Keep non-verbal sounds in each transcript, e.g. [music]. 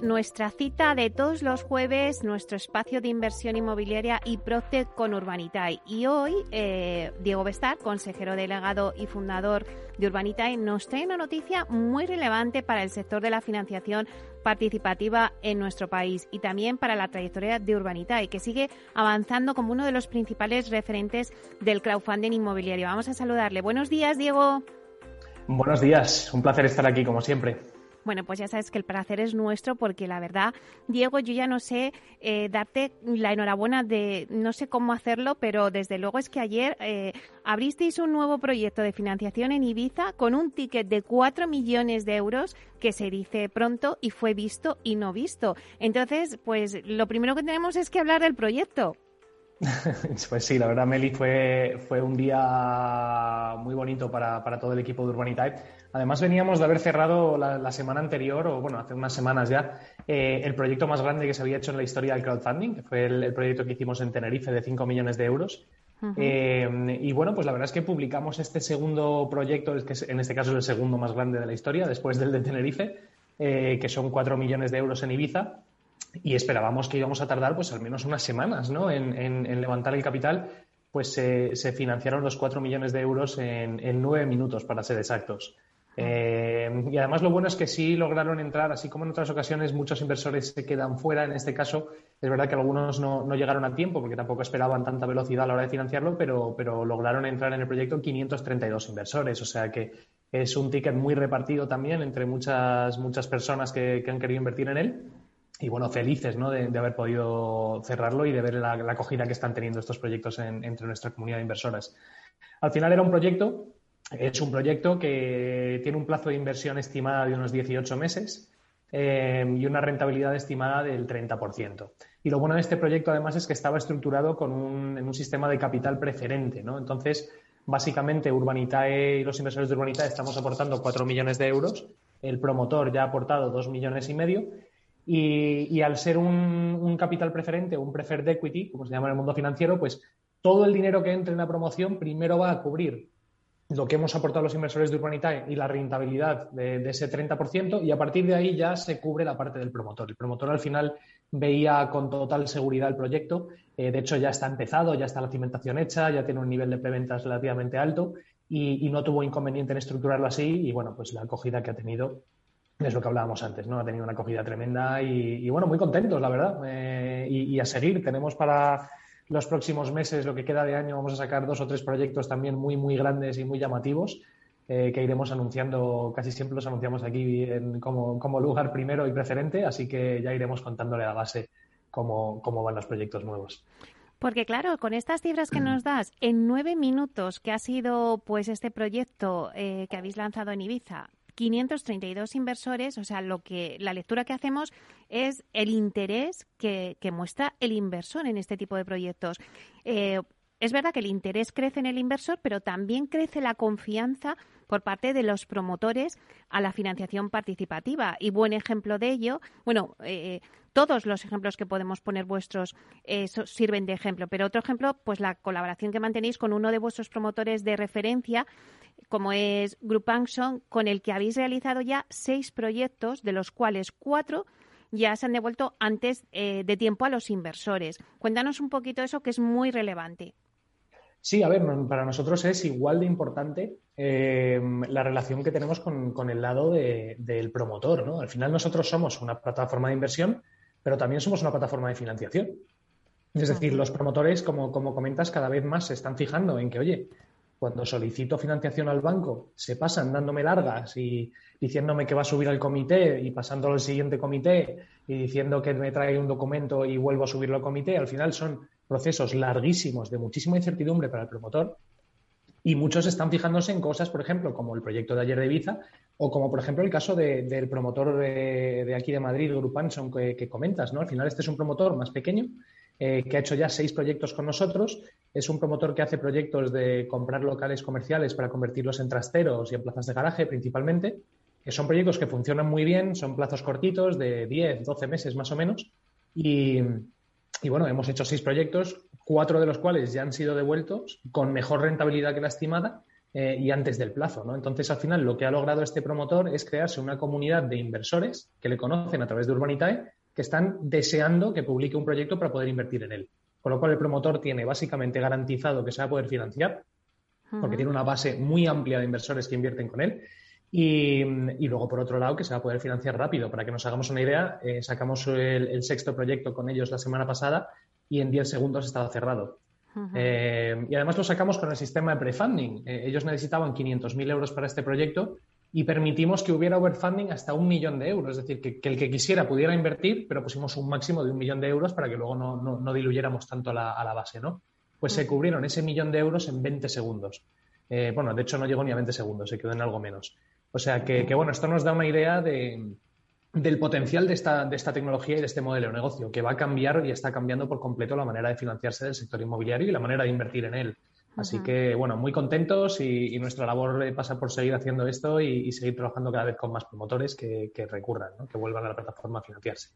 Nuestra cita de todos los jueves, nuestro espacio de inversión inmobiliaria y Procter con Urbanitae. Y hoy, eh, Diego Bestar, consejero delegado y fundador de Urbanitae, nos trae una noticia muy relevante para el sector de la financiación participativa en nuestro país y también para la trayectoria de Urbanitae, que sigue avanzando como uno de los principales referentes del crowdfunding inmobiliario. Vamos a saludarle. Buenos días, Diego. Buenos días, un placer estar aquí como siempre. Bueno, pues ya sabes que el placer es nuestro porque la verdad, Diego, yo ya no sé eh, darte la enhorabuena de, no sé cómo hacerlo, pero desde luego es que ayer eh, abristeis un nuevo proyecto de financiación en Ibiza con un ticket de 4 millones de euros que se dice pronto y fue visto y no visto. Entonces, pues lo primero que tenemos es que hablar del proyecto. [laughs] Pues sí, la verdad, Meli, fue, fue un día muy bonito para, para todo el equipo de Urbanitype. Además, veníamos de haber cerrado la, semana anterior, o bueno, hace unas semanas ya, eh, el proyecto más grande que se había hecho en la historia del crowdfunding, que fue el, proyecto que hicimos en Tenerife de 5 millones de euros. Eh, y bueno, pues la verdad es que publicamos este segundo proyecto, que en este caso es el segundo más grande de la historia, después del de Tenerife, eh, que son 4 millones de euros en Ibiza y esperábamos que íbamos a tardar pues al menos unas semanas ¿no? en, levantar el capital, pues se financiaron los 4 millones de euros en, en 9 minutos, para ser exactos. Eh, y además lo bueno es que sí lograron entrar, así como en otras ocasiones muchos inversores se quedan fuera, en este caso es verdad que algunos no, llegaron a tiempo porque tampoco esperaban tanta velocidad a la hora de financiarlo, pero, pero lograron entrar en el proyecto 532 inversores, o sea que es un ticket muy repartido también entre muchas, muchas personas que han querido invertir en él y bueno, felices ¿no? de, haber podido cerrarlo y de ver la, acogida que están teniendo estos proyectos entre nuestra comunidad de inversoras. Al final era un proyecto, es un proyecto que tiene un plazo de inversión estimada de unos 18 meses eh, y una rentabilidad estimada del 30%. Y lo bueno de este proyecto además es que estaba estructurado con un, en un sistema de capital preferente. ¿no? Entonces, básicamente Urbanitae y los inversores de Urbanitae estamos aportando 4 millones de euros, el promotor ya ha aportado 2 millones y medio y, al ser un, capital preferente, un preferred equity, como se llama en el mundo financiero, pues todo el dinero que entre en la promoción primero va a cubrir lo que hemos aportado los inversores de Urbanitae y la rentabilidad de, ese 30%, y a partir de ahí ya se cubre la parte del promotor. El promotor al final veía con total seguridad el proyecto. Eh, de hecho, ya está empezado, ya está la cimentación hecha, ya tiene un nivel de preventas relativamente alto y, no tuvo inconveniente en estructurarlo así. Y bueno, pues la acogida que ha tenido es lo que hablábamos antes, ¿no? Ha tenido una acogida tremenda y, bueno, muy contentos, la verdad. Eh, y, a seguir, tenemos para los próximos meses, lo que queda de año, vamos a sacar dos o tres proyectos también muy, muy grandes y muy llamativos eh, que iremos anunciando, casi siempre los anunciamos aquí como, lugar primero y preferente, así que ya iremos contándole a la base cómo, cómo van los proyectos nuevos. Porque claro, con estas cifras que nos [clears throat] das, en nueve minutos que ha sido pues este proyecto eh, que habéis lanzado en Ibiza, 532 inversores, o sea, lo que la lectura que hacemos es el interés que, muestra el inversor en este tipo de proyectos. Eh, es verdad que el interés crece en el inversor, pero también crece la confianza por parte de los promotores a la financiación participativa. Y buen ejemplo de ello, bueno, eh, todos los ejemplos que podemos poner vuestros eh, sirven de ejemplo, pero otro ejemplo, pues la colaboración que mantenéis con uno de vuestros promotores de referencia, como es Group Action, con el que habéis realizado ya seis proyectos, de los cuales cuatro ya se han devuelto antes eh, de tiempo a los inversores. Cuéntanos un poquito eso que es muy relevante. Sí, a ver, para nosotros es igual de importante eh, la relación que tenemos con, el lado del promotor, ¿no? Al final nosotros somos una plataforma de inversión, pero también somos una plataforma de financiación. Es decir, los promotores, como, como comentas, cada vez más se están fijando en que, oye, cuando solicito financiación al banco, se pasan dándome largas y diciéndome que va a subir al comité y pasándolo al siguiente comité y diciendo que me trae un documento y vuelvo a subirlo al comité. Al final son procesos larguísimos de muchísima incertidumbre para el promotor y muchos están fijándose en cosas, por ejemplo, como el proyecto de ayer de Ibiza o como, por ejemplo, el caso del promotor de, aquí de Madrid, Grupanson, que, que comentas. ¿no? Al final este es un promotor más pequeño eh, que ha hecho ya seis proyectos con nosotros. Es un promotor que hace proyectos de comprar locales comerciales para convertirlos en trasteros y en plazas de garaje principalmente. Que son proyectos que funcionan muy bien, son plazos cortitos de 10, 12 meses más o menos. Y, y bueno, hemos hecho seis proyectos, cuatro de los cuales ya han sido devueltos con mejor rentabilidad que la estimada eh, y antes del plazo. ¿no? Entonces, al final, lo que ha logrado este promotor es crearse una comunidad de inversores que le conocen a través de Urbanitae que están deseando que publique un proyecto para poder invertir en él. Con lo cual, el promotor tiene básicamente garantizado que se va a poder financiar, porque tiene una base muy amplia de inversores que invierten con él. Y, luego, por otro lado, que se va a poder financiar rápido. Para que nos hagamos una idea, eh, sacamos el, sexto proyecto con ellos la semana pasada y en 10 segundos estaba cerrado. Eh, y además lo sacamos con el sistema de prefunding. Eh, ellos necesitaban 500.000 euros para este proyecto y permitimos que hubiera overfunding hasta un millón de euros. Es decir, que, el que quisiera pudiera invertir, pero pusimos un máximo de un millón de euros para que luego no, diluyéramos tanto a la, base, ¿no? Pues se cubrieron ese millón de euros en 20 segundos. bueno, de hecho no llegó ni a 20 segundos, se quedó en algo menos. O sea que, bueno, esto nos da una idea del potencial de esta, de esta tecnología y de este modelo de negocio, que va a cambiar y está cambiando por completo la manera de financiarse del sector inmobiliario y la manera de invertir en él. Así que, bueno, muy contentos y, nuestra labor pasa por seguir haciendo esto y, seguir trabajando cada vez con más promotores que, recurran, que vuelvan a la plataforma a financiarse.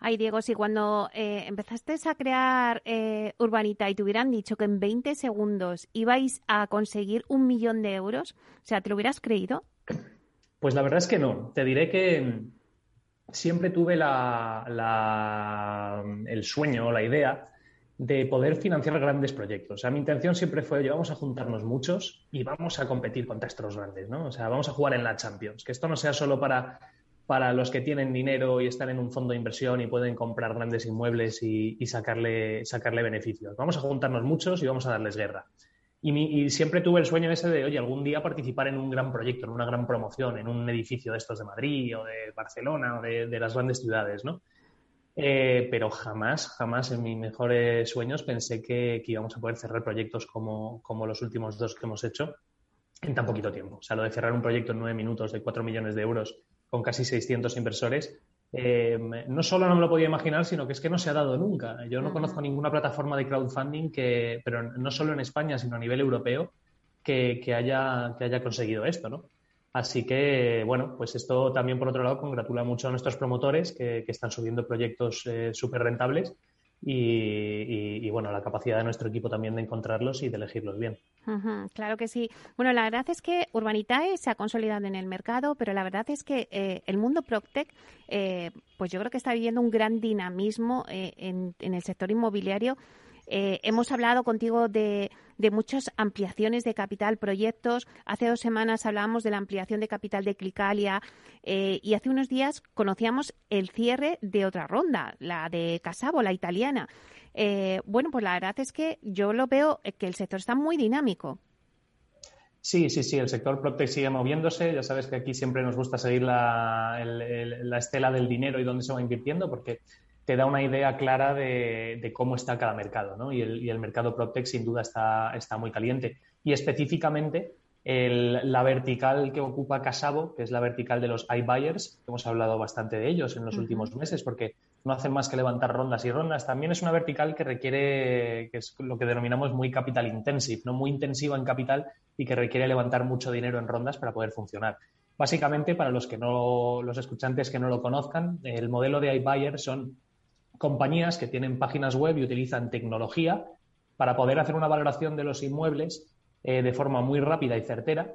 Ay, Diego, si cuando eh, empezaste a crear eh, Urbanita y te hubieran dicho que en 20 segundos ibais a conseguir un millón de euros, o sea, ¿te lo hubieras creído? Pues la verdad es que no. Te diré que siempre tuve el sueño o la idea de poder financiar grandes proyectos. O sea, mi intención siempre fue, oye, vamos a juntarnos muchos y vamos a competir contra estos grandes, ¿no? O sea, vamos a jugar en la Champions. Que esto no sea solo para, para los que tienen dinero y están en un fondo de inversión y pueden comprar grandes inmuebles y, y sacarle, sacarle beneficios. Vamos a juntarnos muchos y vamos a darles guerra. Y, siempre tuve el sueño ese de, oye, algún día participar en un gran proyecto, en una gran promoción, en un edificio de estos de Madrid o de Barcelona o de, las grandes ciudades, ¿no? Eh, pero jamás, jamás en mis mejores sueños pensé que, íbamos a poder cerrar proyectos como, como, los últimos dos que hemos hecho en tan poquito tiempo. O sea, lo de cerrar un proyecto en nueve minutos de cuatro millones de euros con casi 600 inversores, eh, no solo no me lo podía imaginar, sino que es que no se ha dado nunca. Yo no conozco ninguna plataforma de crowdfunding que, pero no solo en España, sino a nivel europeo, que, haya, que haya conseguido esto, ¿no? Así que, bueno, pues esto también, por otro lado, congratula mucho a nuestros promotores que, están subiendo proyectos eh, súper rentables y, bueno, la capacidad de nuestro equipo también de encontrarlos y de elegirlos bien. claro que sí. Bueno, la verdad es que Urbanitae se ha consolidado en el mercado, pero la verdad es que eh, el mundo Proctec, eh, pues yo creo que está viviendo un gran dinamismo eh, en, el sector inmobiliario eh, hemos hablado contigo de, muchas ampliaciones de capital, proyectos. Hace dos semanas hablábamos de la ampliación de capital de Clicalia eh, y hace unos días conocíamos el cierre de otra ronda, la de Casabo, la italiana. Eh, bueno, pues la verdad es que yo lo veo que el sector está muy dinámico. Sí, sí, sí, el sector PropTech sigue moviéndose. Ya sabes que aquí siempre nos gusta seguir la, la estela del dinero y dónde se va invirtiendo, porque te da una idea clara de, cómo está cada mercado, ¿no? Y el, mercado PropTech sin duda está, está muy caliente. Y específicamente la vertical que ocupa Casabo, que es la vertical de los iBuyers, hemos hablado bastante de ellos en los últimos meses porque no hacen más que levantar rondas y rondas. También es una vertical que requiere, que es lo que denominamos muy capital intensive, no muy intensiva en capital y que requiere levantar mucho dinero en rondas para poder funcionar. Básicamente, para los que no, los escuchantes que no lo conozcan, el modelo de iBuyers son compañías que tienen páginas web y utilizan tecnología para poder hacer una valoración de los inmuebles eh, de forma muy rápida y certera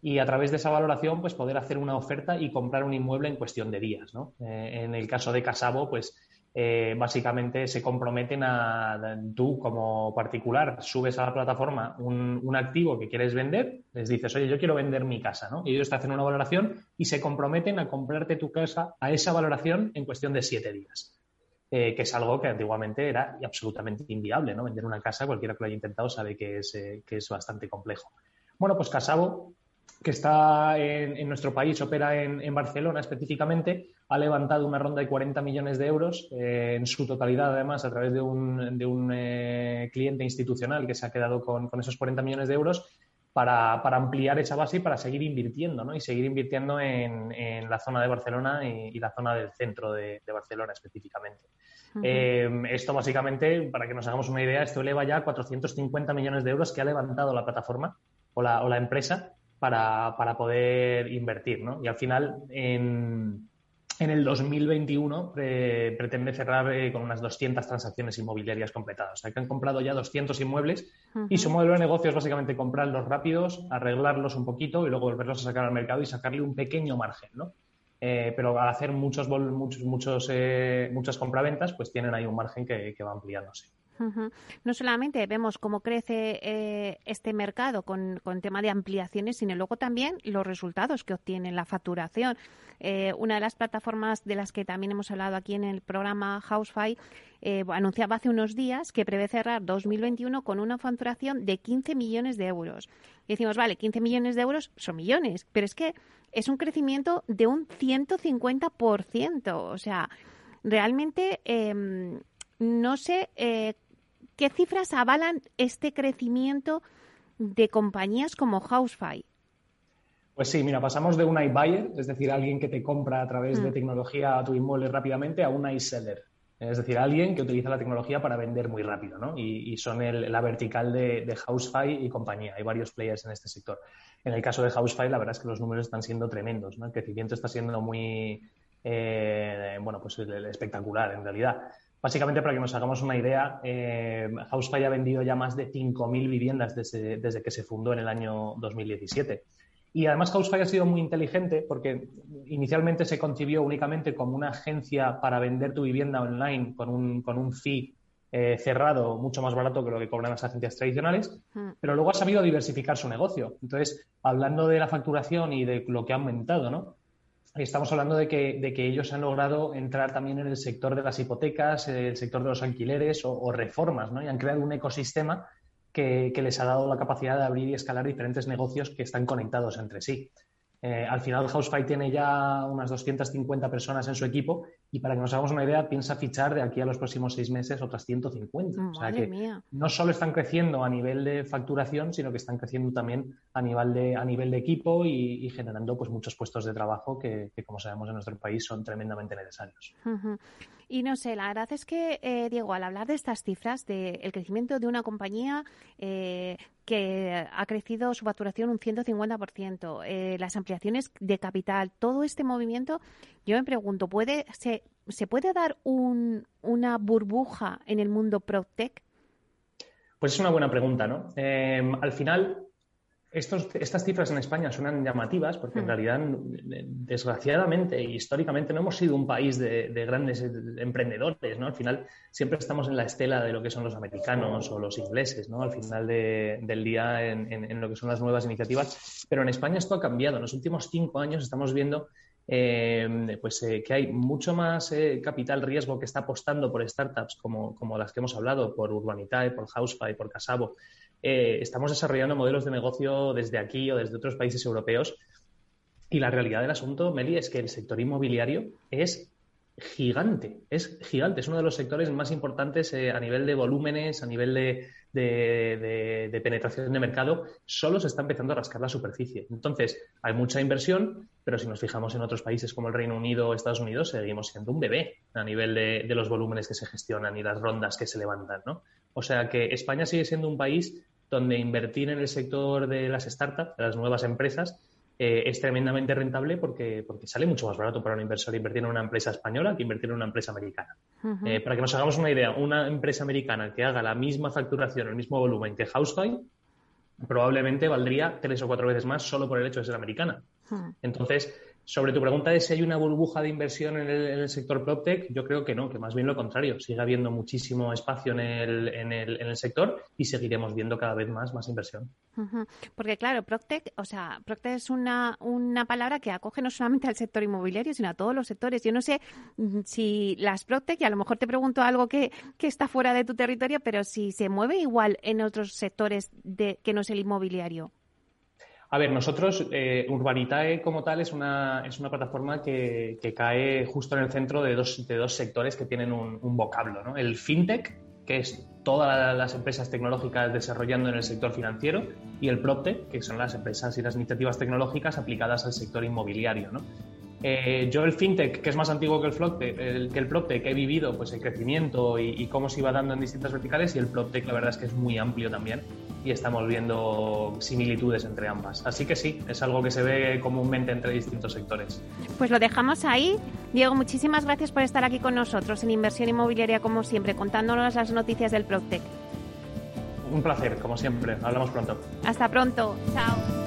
y a través de esa valoración pues poder hacer una oferta y comprar un inmueble en cuestión de días. Eh, en el caso de Casabo, pues eh, básicamente se comprometen a tú como particular subes a la plataforma un, un, activo que quieres vender, les dices, oye, yo quiero vender mi casa, ¿no? Y ellos te hacen una valoración y se comprometen a comprarte tu casa a esa valoración en cuestión de siete días. Eh, que es algo que antiguamente era absolutamente inviable, ¿no? Vender una casa, cualquiera que lo haya intentado sabe que es, eh, que es bastante complejo. Bueno, pues Casabo, que está en, nuestro país, opera en, Barcelona específicamente, ha levantado una ronda de 40 millones de euros eh, en su totalidad, además, a través de un, de un cliente institucional que se ha quedado con, con, esos 40 millones de euros para, ampliar esa base y para seguir invirtiendo, ¿no? Y seguir invirtiendo en, la zona de Barcelona y, la zona del centro de, Barcelona específicamente. Eh, esto básicamente, para que nos hagamos una idea, esto eleva ya 450 millones de euros que ha levantado la plataforma o la, o la empresa para, para, poder invertir, ¿no? Y al final, en en el 2021 pretende cerrar eh, con unas 200 transacciones inmobiliarias completadas. O sea, que han comprado ya 200 inmuebles y su modelo de negocio es básicamente comprarlos rápidos, arreglarlos un poquito y luego volverlos a sacar al mercado y sacarle un pequeño margen, ¿no? Eh, pero al hacer muchos, muchos, muchos eh, muchas compraventas, pues tienen ahí un margen que, que va ampliándose. No solamente vemos cómo crece eh, este mercado con, con tema de ampliaciones, sino luego también los resultados que obtiene la facturación. Eh, una de las plataformas de las que también hemos hablado aquí en el programa Housefy eh, anunciaba hace unos días que prevé cerrar 2021 con una facturación de 15 millones de euros. Y decimos, vale, 15 millones de euros son millones, pero es que es un crecimiento de un 150%. O sea, realmente em, no sé ¿Qué cifras avalan este crecimiento de compañías como Housefy? Pues sí, mira, pasamos de un iBuyer, es decir, alguien que te compra a través de mm. tecnología a tu inmueble rápidamente, a un iSeller, es decir, alguien que utiliza la tecnología para vender muy rápido, ¿no? Y, son la vertical de, de Housefy y compañía. Hay varios players en este sector. En el caso de Housefy, la verdad es que los números están siendo tremendos, ¿no? El crecimiento está siendo muy, eh, bueno, pues espectacular en realidad. Básicamente, para que nos hagamos una idea, eh, Housefly ha vendido ya más de 5.000 viviendas desde, que se fundó en el año 2017. Y además Housefly ha sido muy inteligente porque inicialmente se concibió únicamente como una agencia para vender tu vivienda online con un, con un fee eh, cerrado mucho más barato que lo que cobran las agencias tradicionales, hmm. pero luego ha sabido diversificar su negocio. Entonces, hablando de la facturación y de lo que ha aumentado, ¿no? Estamos hablando de que, ellos han logrado entrar también en el sector de las hipotecas, el sector de los alquileres o, reformas, ¿no? Y han creado un ecosistema que, les ha dado la capacidad de abrir y escalar diferentes negocios que están conectados entre sí. Eh, al final, Housefly tiene ya unas 250 personas en su equipo y para que nos hagamos una idea, piensa fichar de aquí a los próximos seis meses otras 150. o sea que no solo están creciendo a nivel de facturación, sino que están creciendo también a nivel de, a nivel de equipo y, generando pues, muchos puestos de trabajo que, como sabemos, en nuestro país son tremendamente necesarios. Y no sé, la verdad es que, eh, Diego, al hablar de estas cifras, del crecimiento de una compañía eh, que ha crecido su facturación un 150%, eh, las ampliaciones de capital, todo este movimiento, yo me pregunto, ¿puede, se, ¿se puede dar un, una burbuja en el mundo PropTech? Pues es una buena pregunta, ¿no? al final, estas cifras en España suenan llamativas porque en hmm. realidad, desgraciadamente e históricamente, no hemos sido un país de, grandes emprendedores, ¿no? Al final siempre estamos en la estela de lo que son los americanos o los ingleses, ¿no? Al final del día en, lo que son las nuevas iniciativas. Pero en España esto ha cambiado. En los últimos cinco años estamos viendo eh, pues eh, que hay mucho más eh, capital riesgo que está apostando por startups como, como, las que hemos hablado, por Urbanitae, por Housefy, por Casabo, eh, estamos desarrollando modelos de negocio desde aquí o desde otros países europeos. Y la realidad del asunto, Meli, es que el sector inmobiliario es gigante, es gigante, es uno de los sectores más importantes eh, a nivel de volúmenes, a nivel de, de, penetración de mercado, solo se está empezando a rascar la superficie. Entonces, hay mucha inversión, pero si nos fijamos en otros países como el Reino Unido o Estados Unidos, seguimos siendo un bebé a nivel de, los volúmenes que se gestionan y las rondas que se levantan, ¿no? O sea que España sigue siendo un país donde invertir en el sector de las startups, de las nuevas empresas, eh, es tremendamente rentable porque, porque sale mucho más barato para un inversor invertir en una empresa española que invertir en una empresa americana. Eh, para que nos hagamos una idea, una empresa americana que haga la misma facturación, el mismo volumen que Housefly, probablemente valdría tres o cuatro veces más solo por el hecho de ser americana. Entonces, sobre tu pregunta de si hay una burbuja de inversión en el, sector PropTech, yo creo que no, que más bien lo contrario. Sigue habiendo muchísimo espacio en el, en el, en el sector y seguiremos viendo cada vez más, más inversión. Porque claro, PropTech, o sea, PropTech es una, una palabra que acoge no solamente al sector inmobiliario, sino a todos los sectores. Yo no sé mm, si las PropTech, y a lo mejor te pregunto algo que, que está fuera de tu territorio, pero si se mueve igual en otros sectores de, que no es el inmobiliario. A ver, nosotros, eh, Urbanitae como tal es una, es una plataforma que, cae justo en el centro de dos, de dos sectores que tienen un, vocablo, ¿no? El fintech que es todas las empresas tecnológicas desarrollando en el sector financiero, y el PropTech, que son las empresas y las iniciativas tecnológicas aplicadas al sector inmobiliario. ¿no? Eh, yo el fintech, que es más antiguo que el, floptech, el, que el PropTech, he vivido pues, el crecimiento y, y, cómo se iba dando en distintas verticales, y el PropTech la verdad es que es muy amplio también y estamos viendo similitudes entre ambas. Así que sí, es algo que se ve comúnmente entre distintos sectores. Pues lo dejamos ahí. Diego, muchísimas gracias por estar aquí con nosotros en Inversión Inmobiliaria, como siempre, contándonos las noticias del PropTech. Un placer, como siempre. Hablamos pronto. Hasta pronto. Chao.